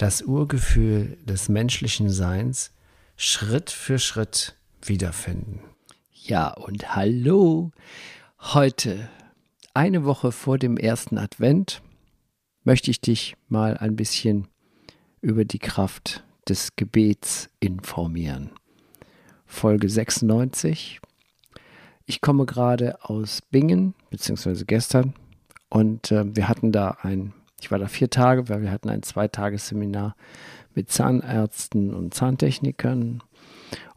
das Urgefühl des menschlichen Seins Schritt für Schritt wiederfinden. Ja, und hallo. Heute, eine Woche vor dem ersten Advent, möchte ich dich mal ein bisschen über die Kraft des Gebets informieren. Folge 96. Ich komme gerade aus Bingen, beziehungsweise gestern, und äh, wir hatten da ein, ich war da vier Tage, weil wir hatten ein Zweitagesseminar mit Zahnärzten und Zahntechnikern.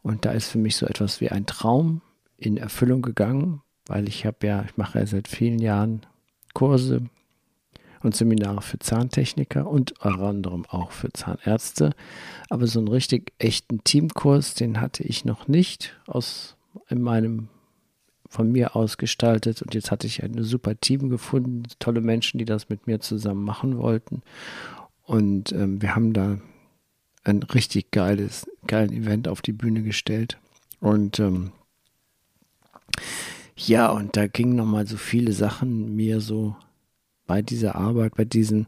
Und da ist für mich so etwas wie ein Traum in Erfüllung gegangen, weil ich habe ja, ich mache ja seit vielen Jahren Kurse und Seminare für Zahntechniker und unter anderem auch für Zahnärzte. Aber so einen richtig echten Teamkurs, den hatte ich noch nicht aus in meinem von mir ausgestaltet und jetzt hatte ich ein super Team gefunden, tolle Menschen, die das mit mir zusammen machen wollten. Und ähm, wir haben da ein richtig geiles, geilen Event auf die Bühne gestellt. Und ähm, ja, und da gingen nochmal so viele Sachen mir so bei dieser Arbeit, bei diesem,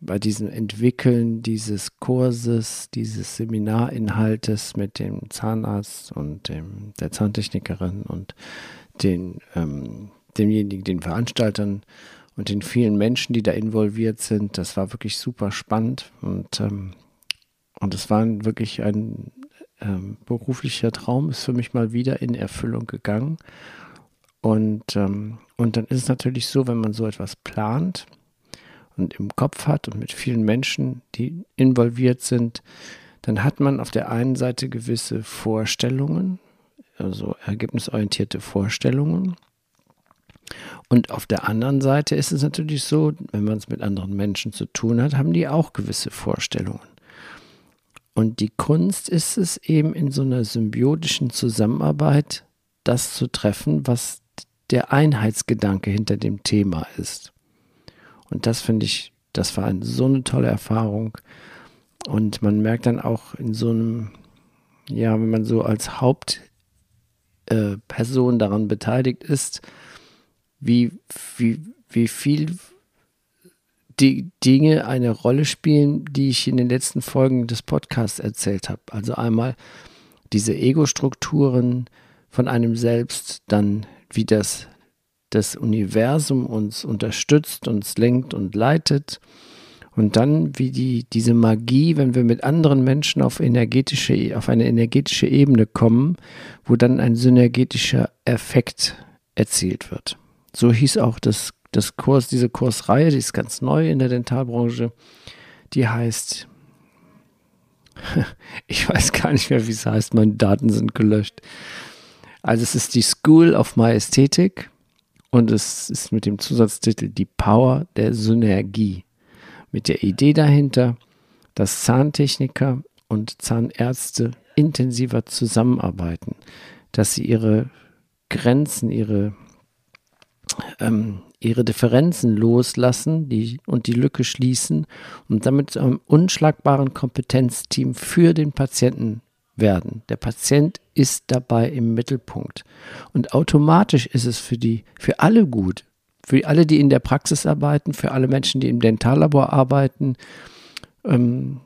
bei diesem Entwickeln dieses Kurses, dieses Seminarinhaltes mit dem Zahnarzt und dem, der Zahntechnikerin und den, ähm, demjenigen, den Veranstaltern und den vielen Menschen, die da involviert sind. Das war wirklich super spannend und ähm, und es war wirklich ein ähm, beruflicher Traum, ist für mich mal wieder in Erfüllung gegangen. Und, ähm, und dann ist es natürlich so, wenn man so etwas plant und im Kopf hat und mit vielen Menschen, die involviert sind, dann hat man auf der einen Seite gewisse Vorstellungen, also ergebnisorientierte Vorstellungen. Und auf der anderen Seite ist es natürlich so, wenn man es mit anderen Menschen zu tun hat, haben die auch gewisse Vorstellungen. Und die Kunst ist es eben in so einer symbiotischen Zusammenarbeit, das zu treffen, was der Einheitsgedanke hinter dem Thema ist. Und das finde ich, das war so eine tolle Erfahrung. Und man merkt dann auch in so einem, ja, wenn man so als Hauptperson äh, daran beteiligt ist, wie, wie, wie viel die Dinge eine Rolle spielen, die ich in den letzten Folgen des Podcasts erzählt habe. Also einmal diese Ego-Strukturen von einem selbst, dann wie das, das Universum uns unterstützt, uns lenkt und leitet. Und dann, wie die, diese Magie, wenn wir mit anderen Menschen auf, energetische, auf eine energetische Ebene kommen, wo dann ein synergetischer Effekt erzielt wird. So hieß auch das, das Kurs, diese Kursreihe, die ist ganz neu in der Dentalbranche. Die heißt, ich weiß gar nicht mehr, wie es heißt, meine Daten sind gelöscht. Also es ist die School of My Ästhetik und es ist mit dem Zusatztitel Die Power der Synergie. Mit der Idee dahinter, dass Zahntechniker und Zahnärzte intensiver zusammenarbeiten, dass sie ihre Grenzen, ihre, ähm, ihre Differenzen loslassen die, und die Lücke schließen und damit zu einem unschlagbaren Kompetenzteam für den Patienten werden. Der Patient ist dabei im Mittelpunkt. Und automatisch ist es für die, für alle gut. Für alle, die in der Praxis arbeiten, für alle Menschen, die im Dentallabor arbeiten. Ähm,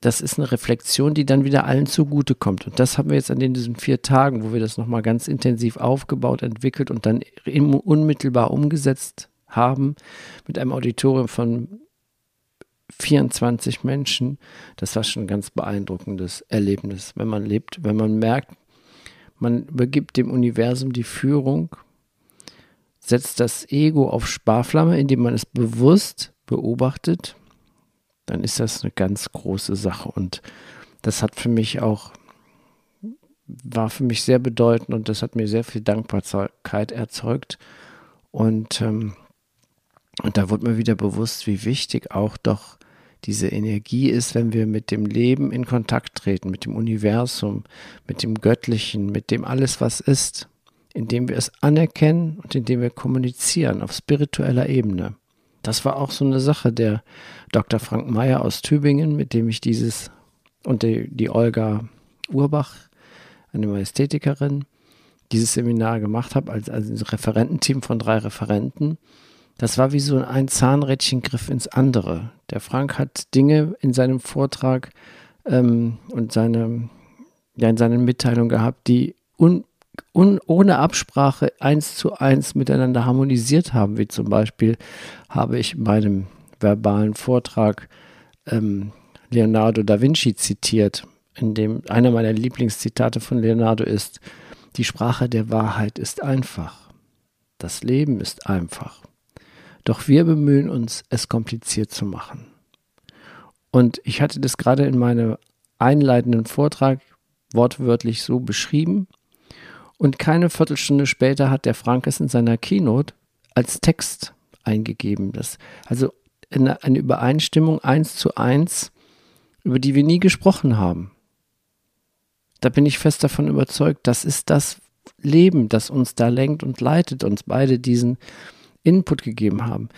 das ist eine Reflexion, die dann wieder allen zugutekommt. Und das haben wir jetzt an diesen vier Tagen, wo wir das nochmal ganz intensiv aufgebaut, entwickelt und dann unmittelbar umgesetzt haben, mit einem Auditorium von 24 Menschen, das war schon ein ganz beeindruckendes Erlebnis, wenn man lebt, wenn man merkt, man übergibt dem Universum die Führung, setzt das Ego auf Sparflamme, indem man es bewusst beobachtet, dann ist das eine ganz große Sache. Und das hat für mich auch war für mich sehr bedeutend und das hat mir sehr viel Dankbarkeit erzeugt. Und ähm, und da wurde mir wieder bewusst, wie wichtig auch doch diese Energie ist, wenn wir mit dem Leben in Kontakt treten, mit dem Universum, mit dem Göttlichen, mit dem alles, was ist, indem wir es anerkennen und indem wir kommunizieren auf spiritueller Ebene. Das war auch so eine Sache der Dr. Frank Meyer aus Tübingen, mit dem ich dieses und die, die Olga Urbach, eine Majestätikerin, dieses Seminar gemacht habe, als, als Referententeam von drei Referenten. Das war wie so ein Zahnrädchengriff ins andere. Der Frank hat Dinge in seinem Vortrag ähm, und seine, ja, in seinen Mitteilungen gehabt, die un, un, ohne Absprache eins zu eins miteinander harmonisiert haben. Wie zum Beispiel habe ich in meinem verbalen Vortrag ähm, Leonardo da Vinci zitiert, in dem einer meiner Lieblingszitate von Leonardo ist, die Sprache der Wahrheit ist einfach. Das Leben ist einfach. Doch wir bemühen uns, es kompliziert zu machen. Und ich hatte das gerade in meinem einleitenden Vortrag wortwörtlich so beschrieben. Und keine Viertelstunde später hat der Frank es in seiner Keynote als Text eingegeben. Das, also eine, eine Übereinstimmung eins zu eins, über die wir nie gesprochen haben. Da bin ich fest davon überzeugt, das ist das Leben, das uns da lenkt und leitet, uns beide diesen Input gegeben haben.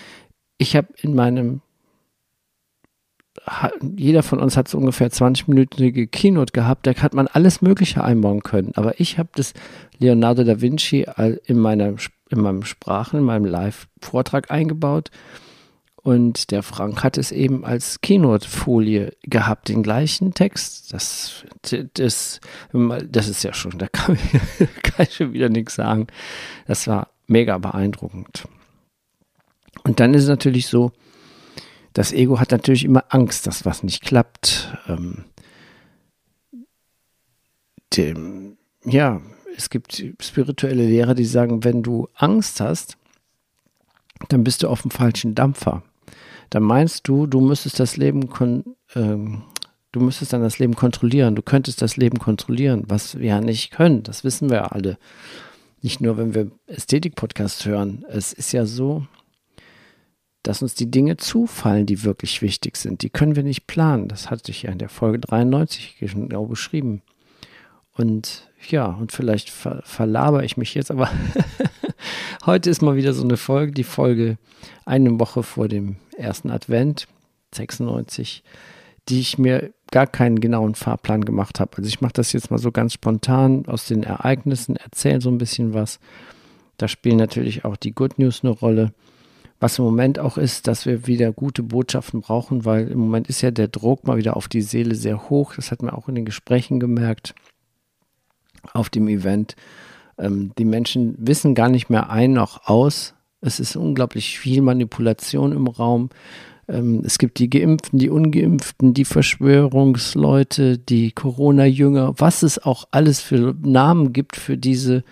Ich habe in meinem, jeder von uns hat so ungefähr 20-minütige Keynote gehabt, da hat man alles Mögliche einbauen können. Aber ich habe das Leonardo da Vinci in, meiner, in meinem Sprachen, in meinem Live-Vortrag eingebaut und der Frank hat es eben als Keynote-Folie gehabt, den gleichen Text. Das, das, das ist ja schon, da kann, kann ich schon wieder nichts sagen. Das war mega beeindruckend. Und dann ist es natürlich so, das Ego hat natürlich immer Angst, dass was nicht klappt. Ähm, dem, ja, es gibt spirituelle Lehrer, die sagen, wenn du Angst hast, dann bist du auf dem falschen Dampfer dann meinst du, du müsstest das Leben ähm, du müsstest dann das Leben kontrollieren. Du könntest das Leben kontrollieren, was wir ja nicht können. Das wissen wir ja alle. Nicht nur, wenn wir Ästhetik-Podcasts hören. Es ist ja so, dass uns die Dinge zufallen, die wirklich wichtig sind. Die können wir nicht planen. Das hatte ich ja in der Folge 93 genau beschrieben. Und ja, und vielleicht ver verlabere ich mich jetzt, aber heute ist mal wieder so eine Folge, die Folge eine Woche vor dem ersten Advent, 96, die ich mir gar keinen genauen Fahrplan gemacht habe. Also ich mache das jetzt mal so ganz spontan aus den Ereignissen, erzähle so ein bisschen was. Da spielen natürlich auch die Good News eine Rolle. Was im Moment auch ist, dass wir wieder gute Botschaften brauchen, weil im Moment ist ja der Druck mal wieder auf die Seele sehr hoch. Das hat man auch in den Gesprächen gemerkt auf dem Event. Ähm, die Menschen wissen gar nicht mehr ein noch aus, es ist unglaublich viel Manipulation im Raum. Ähm, es gibt die Geimpften, die Ungeimpften, die Verschwörungsleute, die Corona-Jünger, was es auch alles für Namen gibt für diese,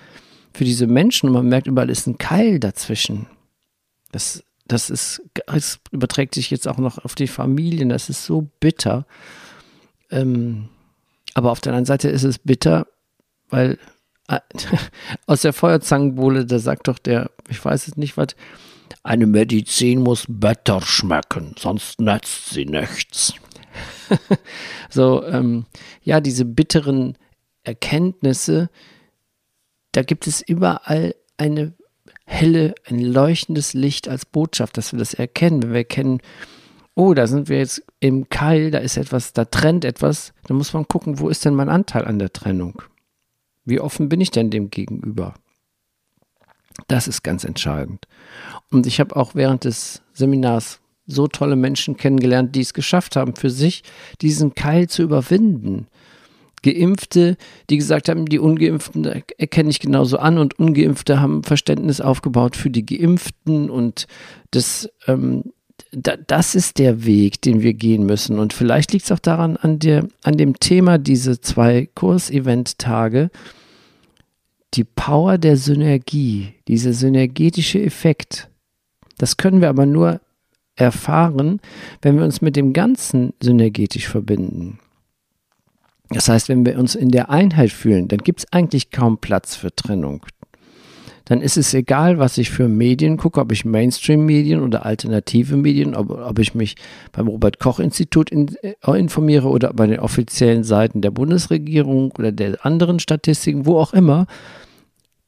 für diese Menschen. Und man merkt, überall ist ein Keil dazwischen. Das, das ist, es überträgt sich jetzt auch noch auf die Familien. Das ist so bitter. Ähm, aber auf der anderen Seite ist es bitter, weil aus der Feuerzangenbowle, da sagt doch der, ich weiß es nicht was, eine Medizin muss bitter schmecken, sonst nützt sie nichts. so, ähm, ja, diese bitteren Erkenntnisse, da gibt es überall eine helle, ein leuchtendes Licht als Botschaft, dass wir das erkennen. Wenn wir erkennen, oh, da sind wir jetzt im Keil, da ist etwas, da trennt etwas, dann muss man gucken, wo ist denn mein Anteil an der Trennung? Wie offen bin ich denn dem gegenüber? Das ist ganz entscheidend. Und ich habe auch während des Seminars so tolle Menschen kennengelernt, die es geschafft haben, für sich diesen Keil zu überwinden. Geimpfte, die gesagt haben, die Ungeimpften erkenne ich genauso an und Ungeimpfte haben Verständnis aufgebaut für die Geimpften und das, ähm, da, das ist der Weg, den wir gehen müssen. Und vielleicht liegt es auch daran, an, der, an dem Thema diese zwei Kursevent-Tage, die Power der Synergie, dieser synergetische Effekt, das können wir aber nur erfahren, wenn wir uns mit dem Ganzen synergetisch verbinden. Das heißt, wenn wir uns in der Einheit fühlen, dann gibt es eigentlich kaum Platz für Trennung. dann ist es egal, was ich für Medien gucke, ob ich Mainstream-Medien oder alternative Medien, ob, ob ich mich beim Robert-Koch-Institut in, äh, informiere oder bei den offiziellen Seiten der Bundesregierung oder der anderen Statistiken, wo auch immer,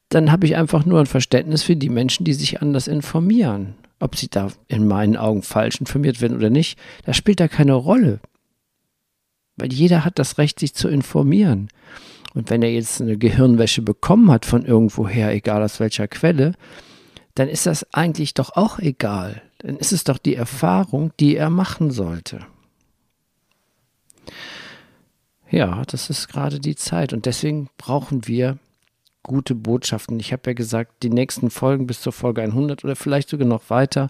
dann habe ich einfach nur ein Verständnis für die Menschen, die sich anders informieren. Ob sie da in meinen Augen falsch informiert werden oder nicht, das spielt da keine Rolle. Weil jeder hat das Recht, sich zu informieren. Und wenn er jetzt eine Gehirnwäsche bekommen hat von irgendwoher, egal aus welcher Quelle, dann ist das eigentlich doch auch egal. Dann ist es doch die Erfahrung, die er machen sollte. Ja, das ist gerade die Zeit. Und deswegen brauchen wir gute Botschaften. Ich habe ja gesagt, die nächsten Folgen bis zur Folge 100 oder vielleicht sogar noch weiter,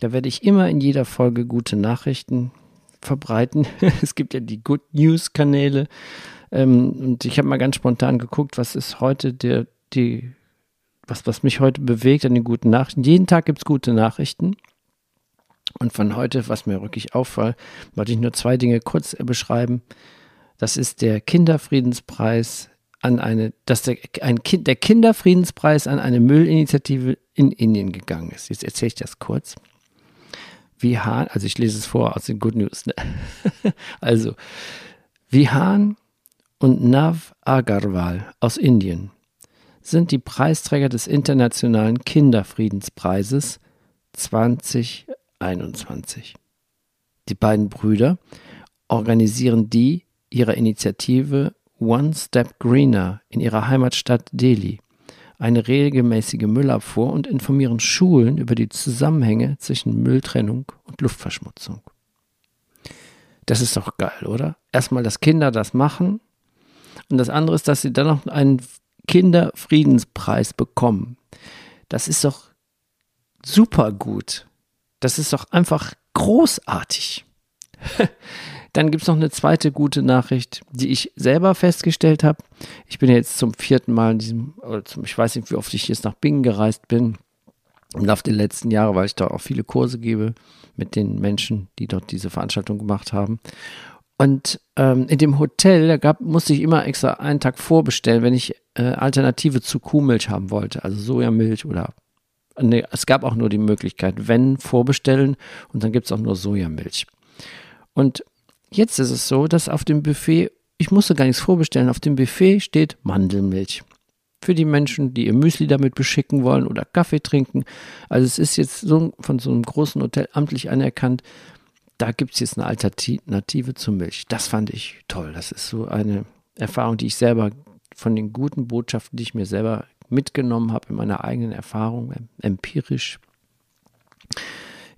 da werde ich immer in jeder Folge gute Nachrichten verbreiten. es gibt ja die Good News Kanäle ähm, und ich habe mal ganz spontan geguckt, was ist heute der, die, was, was mich heute bewegt an den guten Nachrichten. Jeden Tag gibt es gute Nachrichten. Und von heute, was mir wirklich auffällt, wollte ich nur zwei Dinge kurz beschreiben. Das ist der Kinderfriedenspreis an eine, dass der, ein kind, der Kinderfriedenspreis an eine Müllinitiative in Indien gegangen ist. Jetzt erzähle ich das kurz. Wie Hahn, also ich lese es vor aus den Good News. Ne? also, wie Hahn und Nav Agarwal aus Indien sind die Preisträger des Internationalen Kinderfriedenspreises 2021. Die beiden Brüder organisieren die ihrer Initiative One Step Greener in ihrer Heimatstadt Delhi eine regelmäßige Müllabfuhr und informieren Schulen über die Zusammenhänge zwischen Mülltrennung und Luftverschmutzung. Das ist doch geil, oder? Erstmal, dass Kinder das machen und das andere ist, dass sie dann noch einen Kinderfriedenspreis bekommen. Das ist doch super gut. Das ist doch einfach großartig. Dann gibt es noch eine zweite gute Nachricht, die ich selber festgestellt habe. Ich bin jetzt zum vierten Mal in diesem, oder zum, ich weiß nicht, wie oft ich jetzt nach Bingen gereist bin. Im Laufe der letzten Jahre, weil ich da auch viele Kurse gebe mit den Menschen, die dort diese Veranstaltung gemacht haben. Und ähm, in dem Hotel, da gab, musste ich immer extra einen Tag vorbestellen, wenn ich äh, Alternative zu Kuhmilch haben wollte, also Sojamilch oder nee, es gab auch nur die Möglichkeit, wenn vorbestellen und dann gibt es auch nur Sojamilch. Und jetzt ist es so, dass auf dem Buffet, ich musste gar nichts vorbestellen, auf dem Buffet steht Mandelmilch. Für die Menschen, die ihr Müsli damit beschicken wollen oder Kaffee trinken. Also es ist jetzt so von so einem großen Hotel amtlich anerkannt, da gibt es jetzt eine Alternative zur Milch. Das fand ich toll. Das ist so eine Erfahrung, die ich selber von den guten Botschaften, die ich mir selber mitgenommen habe in meiner eigenen Erfahrung, empirisch.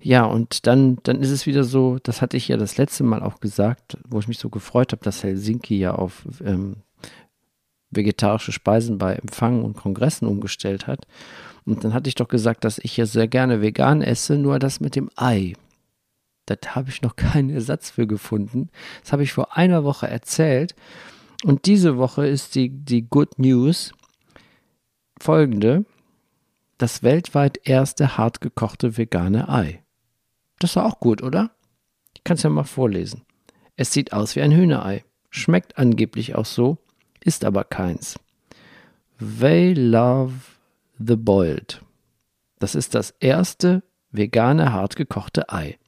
Ja, und dann, dann ist es wieder so, das hatte ich ja das letzte Mal auch gesagt, wo ich mich so gefreut habe, dass Helsinki ja auf ähm, vegetarische Speisen bei Empfangen und Kongressen umgestellt hat. Und dann hatte ich doch gesagt, dass ich ja sehr gerne vegan esse, nur das mit dem Ei. Da habe ich noch keinen Ersatz für gefunden. Das habe ich vor einer Woche erzählt. Und diese Woche ist die, die Good News folgende. Das weltweit erste hart gekochte vegane Ei. Das war auch gut, oder? Ich kann es ja mal vorlesen. Es sieht aus wie ein Hühnerei, schmeckt angeblich auch so, ist aber keins. They love the boiled. Das ist das erste vegane hart gekochte Ei.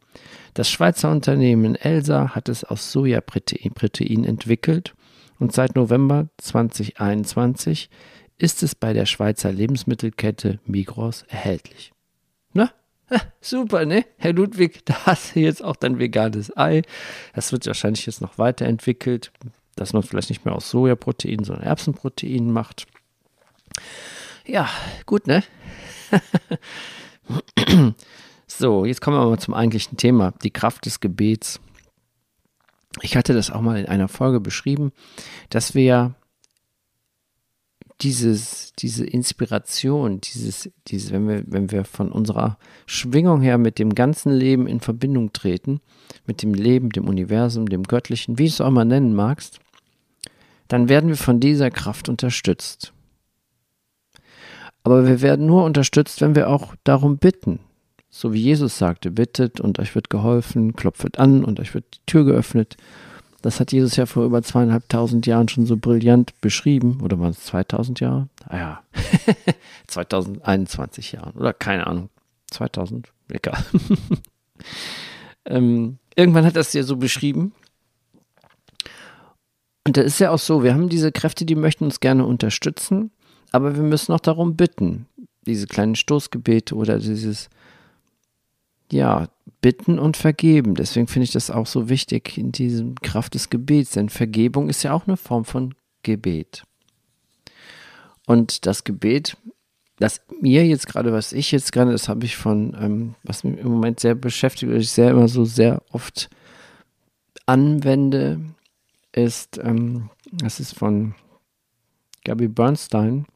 Das Schweizer Unternehmen Elsa hat es aus Sojaprotein entwickelt und seit November 2021 ist es bei der Schweizer Lebensmittelkette Migros erhältlich. Super, ne? Herr Ludwig, da hast du jetzt auch dein veganes Ei. Das wird wahrscheinlich jetzt noch weiterentwickelt, dass man vielleicht nicht mehr aus Sojaprotein, sondern Erbsenprotein macht. Ja, gut, ne? So, jetzt kommen wir mal zum eigentlichen Thema, die Kraft des Gebets. Ich hatte das auch mal in einer Folge beschrieben, dass wir dieses, diese Inspiration, dieses, dieses, wenn wir, wenn wir von unserer Schwingung her mit dem ganzen Leben in Verbindung treten, mit dem Leben, dem Universum, dem Göttlichen, wie du es auch mal nennen magst, dann werden wir von dieser Kraft unterstützt. Aber wir werden nur unterstützt, wenn wir auch darum bitten, so wie Jesus sagte, bittet und euch wird geholfen, klopft an und euch wird die Tür geöffnet. Das hat Jesus ja vor über zweieinhalbtausend Jahren schon so brillant beschrieben. Oder waren es 2000 Jahre? Ah ja, 2021 Jahren oder keine Ahnung, 2000, egal. ähm, irgendwann hat es ja so beschrieben. Und da ist ja auch so, wir haben diese Kräfte, die möchten uns gerne unterstützen, aber wir müssen auch darum bitten. Diese kleinen Stoßgebete oder dieses, ja, bitten und vergeben. Deswegen finde ich das auch so wichtig in diesem Kraft des Gebets, denn Vergebung ist ja auch eine Form von Gebet. Und das Gebet, das mir jetzt gerade, was ich jetzt gerade, das habe ich von, ähm, was mich im Moment sehr beschäftigt, was ich sehr immer so sehr oft anwende, ist, ähm, das ist von Gabi Bernstein,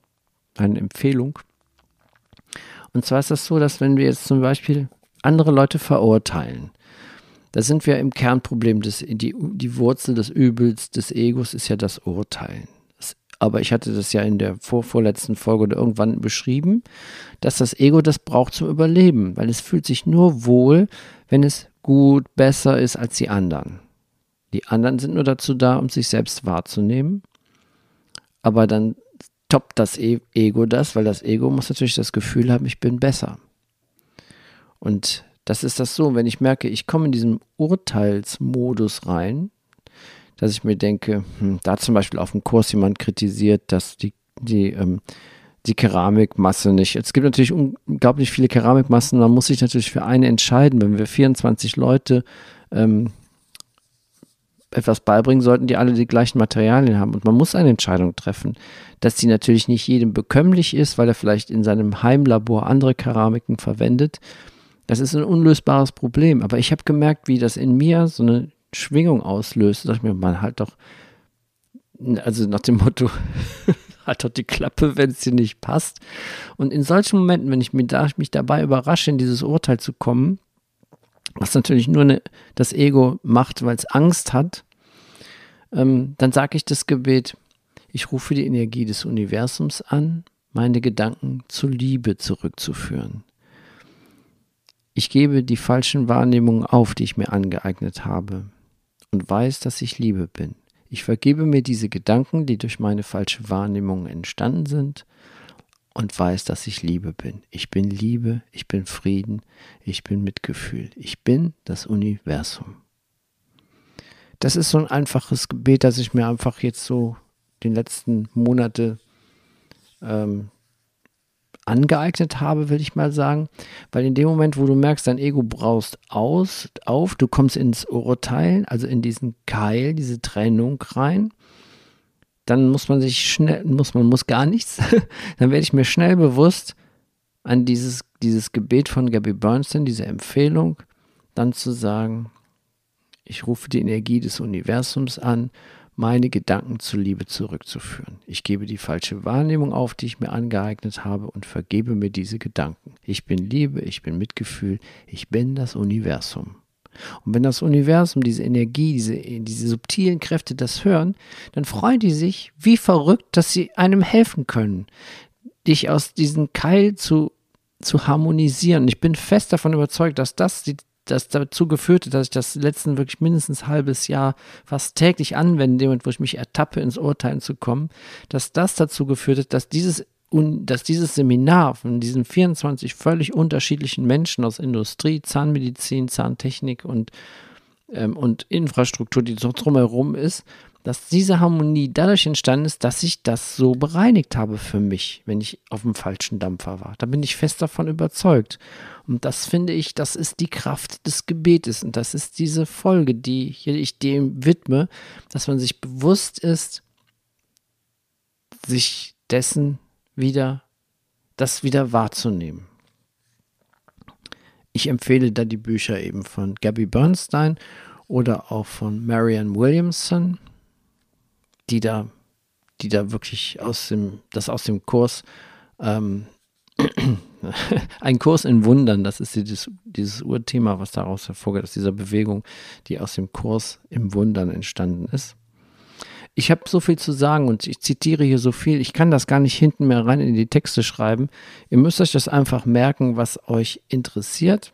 eine Empfehlung. Und zwar ist das so, dass wenn wir jetzt zum Beispiel andere Leute verurteilen, da sind wir im Kernproblem, des, die, die Wurzel des Übels, des Egos ist ja das Urteilen aber ich hatte das ja in der vor, vorletzten Folge oder irgendwann beschrieben, dass das Ego das braucht zum Überleben, weil es fühlt sich nur wohl, wenn es gut, besser ist als die anderen. Die anderen sind nur dazu da, um sich selbst wahrzunehmen, aber dann toppt das e Ego das, weil das Ego muss natürlich das Gefühl haben, ich bin besser. Und das ist das so, wenn ich merke, ich komme in diesen Urteilsmodus rein, dass ich mir denke, hm, da zum Beispiel auf dem Kurs jemand kritisiert, dass die, die, ähm, die Keramikmasse nicht. Es gibt natürlich unglaublich viele Keramikmassen, man muss sich natürlich für eine entscheiden. Wenn wir 24 Leute ähm, etwas beibringen, sollten die alle die gleichen Materialien haben. Und man muss eine Entscheidung treffen, dass die natürlich nicht jedem bekömmlich ist, weil er vielleicht in seinem Heimlabor andere Keramiken verwendet. Das ist ein unlösbares Problem. Aber ich habe gemerkt, wie das in mir so eine Schwingung auslöst, sag ich mir, man halt doch, also nach dem Motto, halt doch die Klappe, wenn es dir nicht passt. Und in solchen Momenten, wenn ich mich, da, mich dabei überrasche, in dieses Urteil zu kommen, was natürlich nur eine, das Ego macht, weil es Angst hat, ähm, dann sage ich das Gebet, ich rufe die Energie des Universums an, meine Gedanken zur Liebe zurückzuführen. Ich gebe die falschen Wahrnehmungen auf, die ich mir angeeignet habe und weiß, dass ich Liebe bin. Ich vergebe mir diese Gedanken, die durch meine falsche Wahrnehmung entstanden sind und weiß, dass ich Liebe bin. Ich bin Liebe, ich bin Frieden, ich bin Mitgefühl. Ich bin das Universum. Das ist so ein einfaches Gebet, das ich mir einfach jetzt so den letzten Monate ähm, angeeignet habe, will ich mal sagen. Weil in dem Moment, wo du merkst, dein Ego braust aus, auf, du kommst ins Urteilen, also in diesen Keil, diese Trennung rein, dann muss man sich schnell, muss man muss gar nichts, dann werde ich mir schnell bewusst an dieses, dieses Gebet von Gabby Bernstein, diese Empfehlung, dann zu sagen, ich rufe die Energie des Universums an meine Gedanken zur Liebe zurückzuführen. Ich gebe die falsche Wahrnehmung auf, die ich mir angeeignet habe und vergebe mir diese Gedanken. Ich bin Liebe, ich bin Mitgefühl, ich bin das Universum. Und wenn das Universum, diese Energie, diese, diese subtilen Kräfte das hören, dann freuen die sich wie verrückt, dass sie einem helfen können, dich aus diesem Keil zu, zu harmonisieren. Ich bin fest davon überzeugt, dass das die das dazu geführt hat, dass ich das letzten wirklich mindestens halbes Jahr fast täglich anwende, wo ich mich ertappe, ins Urteilen zu kommen, dass das dazu geführt hat, dass dieses dass dieses Seminar von diesen 24 völlig unterschiedlichen Menschen aus Industrie, Zahnmedizin, Zahntechnik und, ähm, und Infrastruktur, die so drumherum ist, dass diese Harmonie dadurch entstanden ist, dass ich das so bereinigt habe für mich, wenn ich auf dem falschen Dampfer war. Da bin ich fest davon überzeugt. Und das finde ich, das ist die Kraft des Gebetes. Und das ist diese Folge, die ich dem widme, dass man sich bewusst ist, sich dessen wieder, das wieder wahrzunehmen. Ich empfehle da die Bücher eben von Gabby Bernstein oder auch von Marianne Williamson die da, die da wirklich aus dem, das aus dem Kurs, ähm, ein Kurs in Wundern, das ist dieses, dieses Urthema, was daraus hervorgeht, aus dieser Bewegung, die aus dem Kurs im Wundern entstanden ist. Ich habe so viel zu sagen und ich zitiere hier so viel. Ich kann das gar nicht hinten mehr rein in die Texte schreiben. Ihr müsst euch das einfach merken, was euch interessiert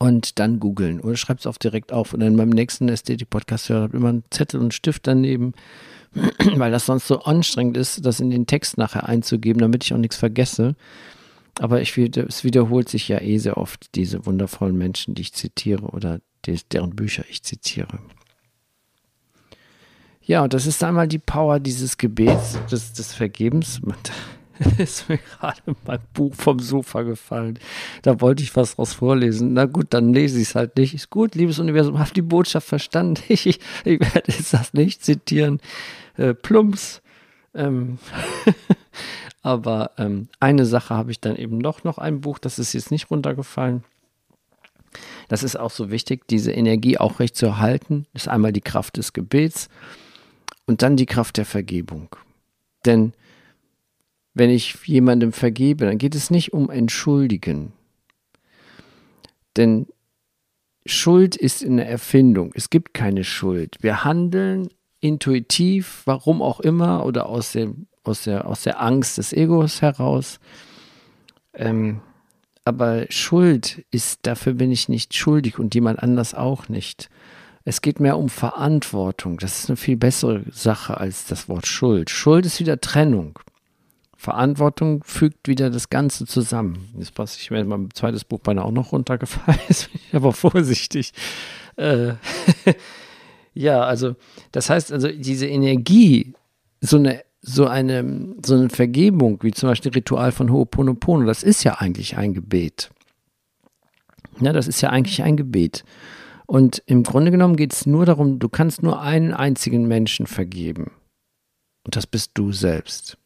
und dann googeln oder schreibt es auch direkt auf. Und dann beim nächsten Ästhetik-Podcast habt immer einen Zettel und einen Stift daneben weil das sonst so anstrengend ist, das in den Text nachher einzugeben, damit ich auch nichts vergesse. Aber ich, es wiederholt sich ja eh sehr oft, diese wundervollen Menschen, die ich zitiere oder die, deren Bücher ich zitiere. Ja, und das ist einmal die Power dieses Gebets, des, des Vergebens. ist mir gerade mein Buch vom Sofa gefallen. Da wollte ich was draus vorlesen. Na gut, dann lese ich es halt nicht. Ist gut, liebes Universum, habt die Botschaft verstanden. Ich, ich, ich werde jetzt das nicht zitieren. Äh, Plumps. Ähm Aber ähm, eine Sache habe ich dann eben doch noch ein Buch, das ist jetzt nicht runtergefallen. Das ist auch so wichtig, diese Energie auch recht zu erhalten. Ist einmal die Kraft des Gebets und dann die Kraft der Vergebung. Denn wenn ich jemandem vergebe, dann geht es nicht um Entschuldigen. Denn Schuld ist eine Erfindung. Es gibt keine Schuld. Wir handeln intuitiv, warum auch immer, oder aus, dem, aus, der, aus der Angst des Egos heraus. Ähm, aber Schuld ist, dafür bin ich nicht schuldig und jemand anders auch nicht. Es geht mehr um Verantwortung. Das ist eine viel bessere Sache als das Wort Schuld. Schuld ist wieder Trennung. Verantwortung fügt wieder das Ganze zusammen. Jetzt passe ich mir mein zweites Buch beinahe auch noch runtergefallen. Ich aber vorsichtig. Äh, ja, also das heißt also diese Energie, so eine so eine so eine Vergebung wie zum Beispiel Ritual von Ho'oponopono, das ist ja eigentlich ein Gebet. Ja, das ist ja eigentlich ein Gebet. Und im Grunde genommen geht es nur darum, du kannst nur einen einzigen Menschen vergeben. Und das bist du selbst.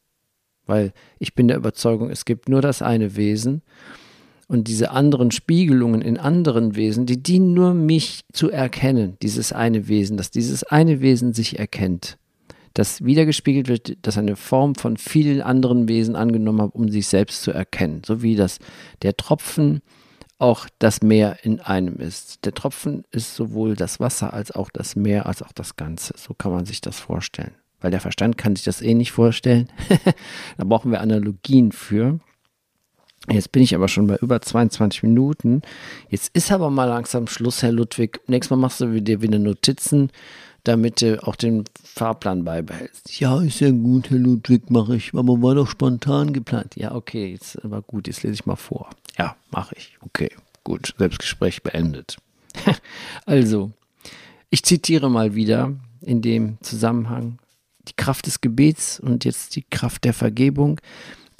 Weil ich bin der Überzeugung, es gibt nur das eine Wesen und diese anderen Spiegelungen in anderen Wesen, die dienen nur mich zu erkennen, dieses eine Wesen, dass dieses eine Wesen sich erkennt, das wiedergespiegelt wird, dass eine Form von vielen anderen Wesen angenommen hat, um sich selbst zu erkennen, so wie das der Tropfen auch das Meer in einem ist. Der Tropfen ist sowohl das Wasser als auch das Meer als auch das Ganze. So kann man sich das vorstellen weil der Verstand kann sich das eh nicht vorstellen. da brauchen wir Analogien für. Jetzt bin ich aber schon bei über 22 Minuten. Jetzt ist aber mal langsam Schluss, Herr Ludwig. Nächstes Mal machst du dir wieder Notizen, damit du auch den Fahrplan beibehältst. Ja, ist ja gut, Herr Ludwig, mache ich. Aber war doch spontan geplant. Ja, okay, jetzt aber gut, jetzt lese ich mal vor. Ja, mache ich. Okay, gut, Selbstgespräch beendet. also, ich zitiere mal wieder in dem Zusammenhang die Kraft des Gebets und jetzt die Kraft der Vergebung.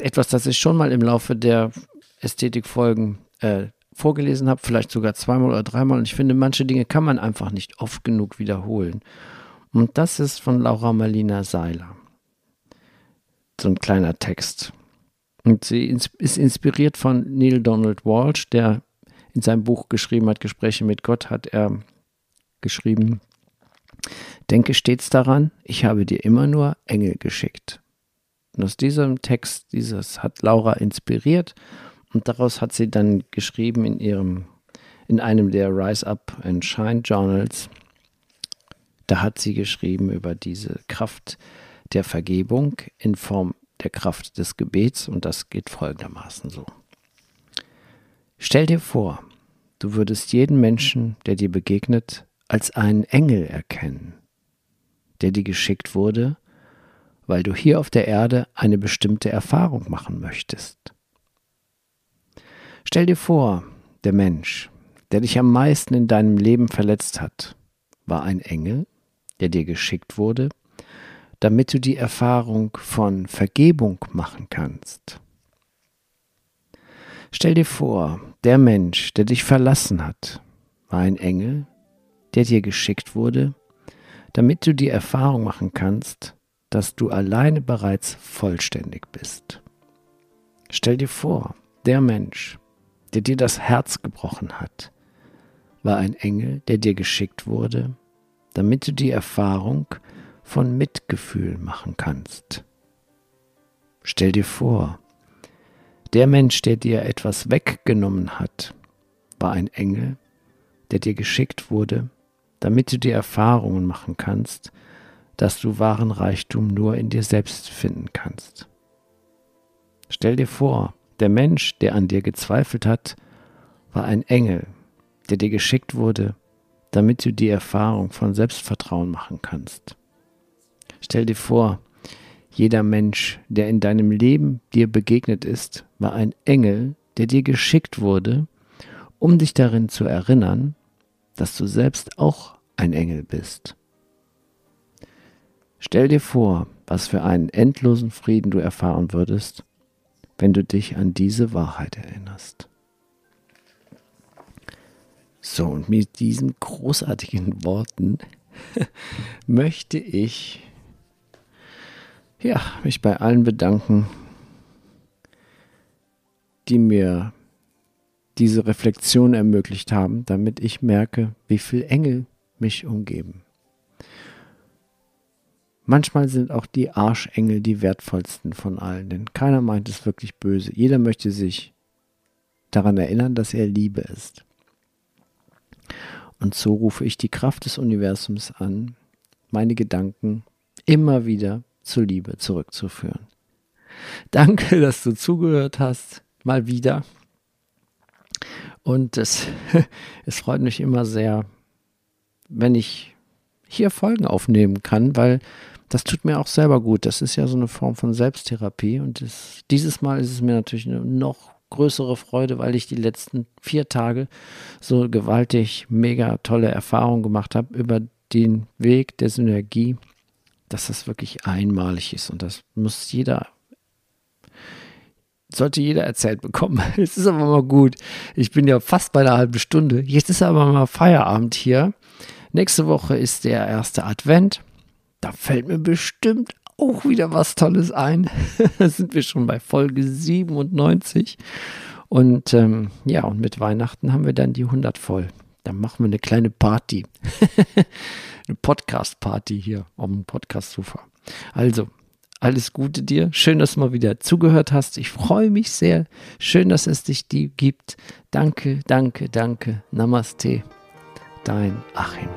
Etwas, das ich schon mal im Laufe der Ästhetikfolgen äh, vorgelesen habe, vielleicht sogar zweimal oder dreimal. Und ich finde, manche Dinge kann man einfach nicht oft genug wiederholen. Und das ist von Laura Marlina Seiler. So ein kleiner Text. Und sie ist inspiriert von Neil Donald Walsh, der in seinem Buch geschrieben hat, Gespräche mit Gott, hat er geschrieben, Denke stets daran, ich habe dir immer nur Engel geschickt. Und aus diesem Text, dieses hat Laura inspiriert und daraus hat sie dann geschrieben in ihrem, in einem der Rise Up and Shine Journals. Da hat sie geschrieben über diese Kraft der Vergebung in Form der Kraft des Gebets und das geht folgendermaßen so. Stell dir vor, du würdest jeden Menschen, der dir begegnet, als einen Engel erkennen der dir geschickt wurde, weil du hier auf der Erde eine bestimmte Erfahrung machen möchtest. Stell dir vor, der Mensch, der dich am meisten in deinem Leben verletzt hat, war ein Engel, der dir geschickt wurde, damit du die Erfahrung von Vergebung machen kannst. Stell dir vor, der Mensch, der dich verlassen hat, war ein Engel, der dir geschickt wurde, damit du die Erfahrung machen kannst, dass du alleine bereits vollständig bist. Stell dir vor, der Mensch, der dir das Herz gebrochen hat, war ein Engel, der dir geschickt wurde, damit du die Erfahrung von Mitgefühl machen kannst. Stell dir vor, der Mensch, der dir etwas weggenommen hat, war ein Engel, der dir geschickt wurde, damit du die Erfahrungen machen kannst, dass du wahren Reichtum nur in dir selbst finden kannst. Stell dir vor, der Mensch, der an dir gezweifelt hat, war ein Engel, der dir geschickt wurde, damit du die Erfahrung von Selbstvertrauen machen kannst. Stell dir vor, jeder Mensch, der in deinem Leben dir begegnet ist, war ein Engel, der dir geschickt wurde, um dich darin zu erinnern, dass du selbst auch ein Engel bist. Stell dir vor, was für einen endlosen Frieden du erfahren würdest, wenn du dich an diese Wahrheit erinnerst. So, und mit diesen großartigen Worten möchte ich ja, mich bei allen bedanken, die mir diese Reflexion ermöglicht haben, damit ich merke, wie viele Engel mich umgeben. Manchmal sind auch die Arschengel die wertvollsten von allen, denn keiner meint es wirklich böse. Jeder möchte sich daran erinnern, dass er Liebe ist. Und so rufe ich die Kraft des Universums an, meine Gedanken immer wieder zur Liebe zurückzuführen. Danke, dass du zugehört hast, mal wieder. Und es, es freut mich immer sehr, wenn ich hier Folgen aufnehmen kann, weil das tut mir auch selber gut. Das ist ja so eine Form von Selbsttherapie. Und das, dieses Mal ist es mir natürlich eine noch größere Freude, weil ich die letzten vier Tage so gewaltig, mega tolle Erfahrungen gemacht habe über den Weg der Synergie, dass das wirklich einmalig ist. Und das muss jeder sollte jeder erzählt bekommen. Es ist aber mal gut. Ich bin ja fast bei einer halben Stunde. Jetzt ist aber mal Feierabend hier. Nächste Woche ist der erste Advent. Da fällt mir bestimmt auch wieder was Tolles ein. da sind wir schon bei Folge 97. Und ähm, ja, und mit Weihnachten haben wir dann die 100 voll. Dann machen wir eine kleine Party. eine Podcast-Party hier auf dem Podcast-Sofa. Also, alles Gute dir. Schön, dass du mal wieder zugehört hast. Ich freue mich sehr. Schön, dass es dich gibt. Danke, danke, danke. Namaste. Dein Achim.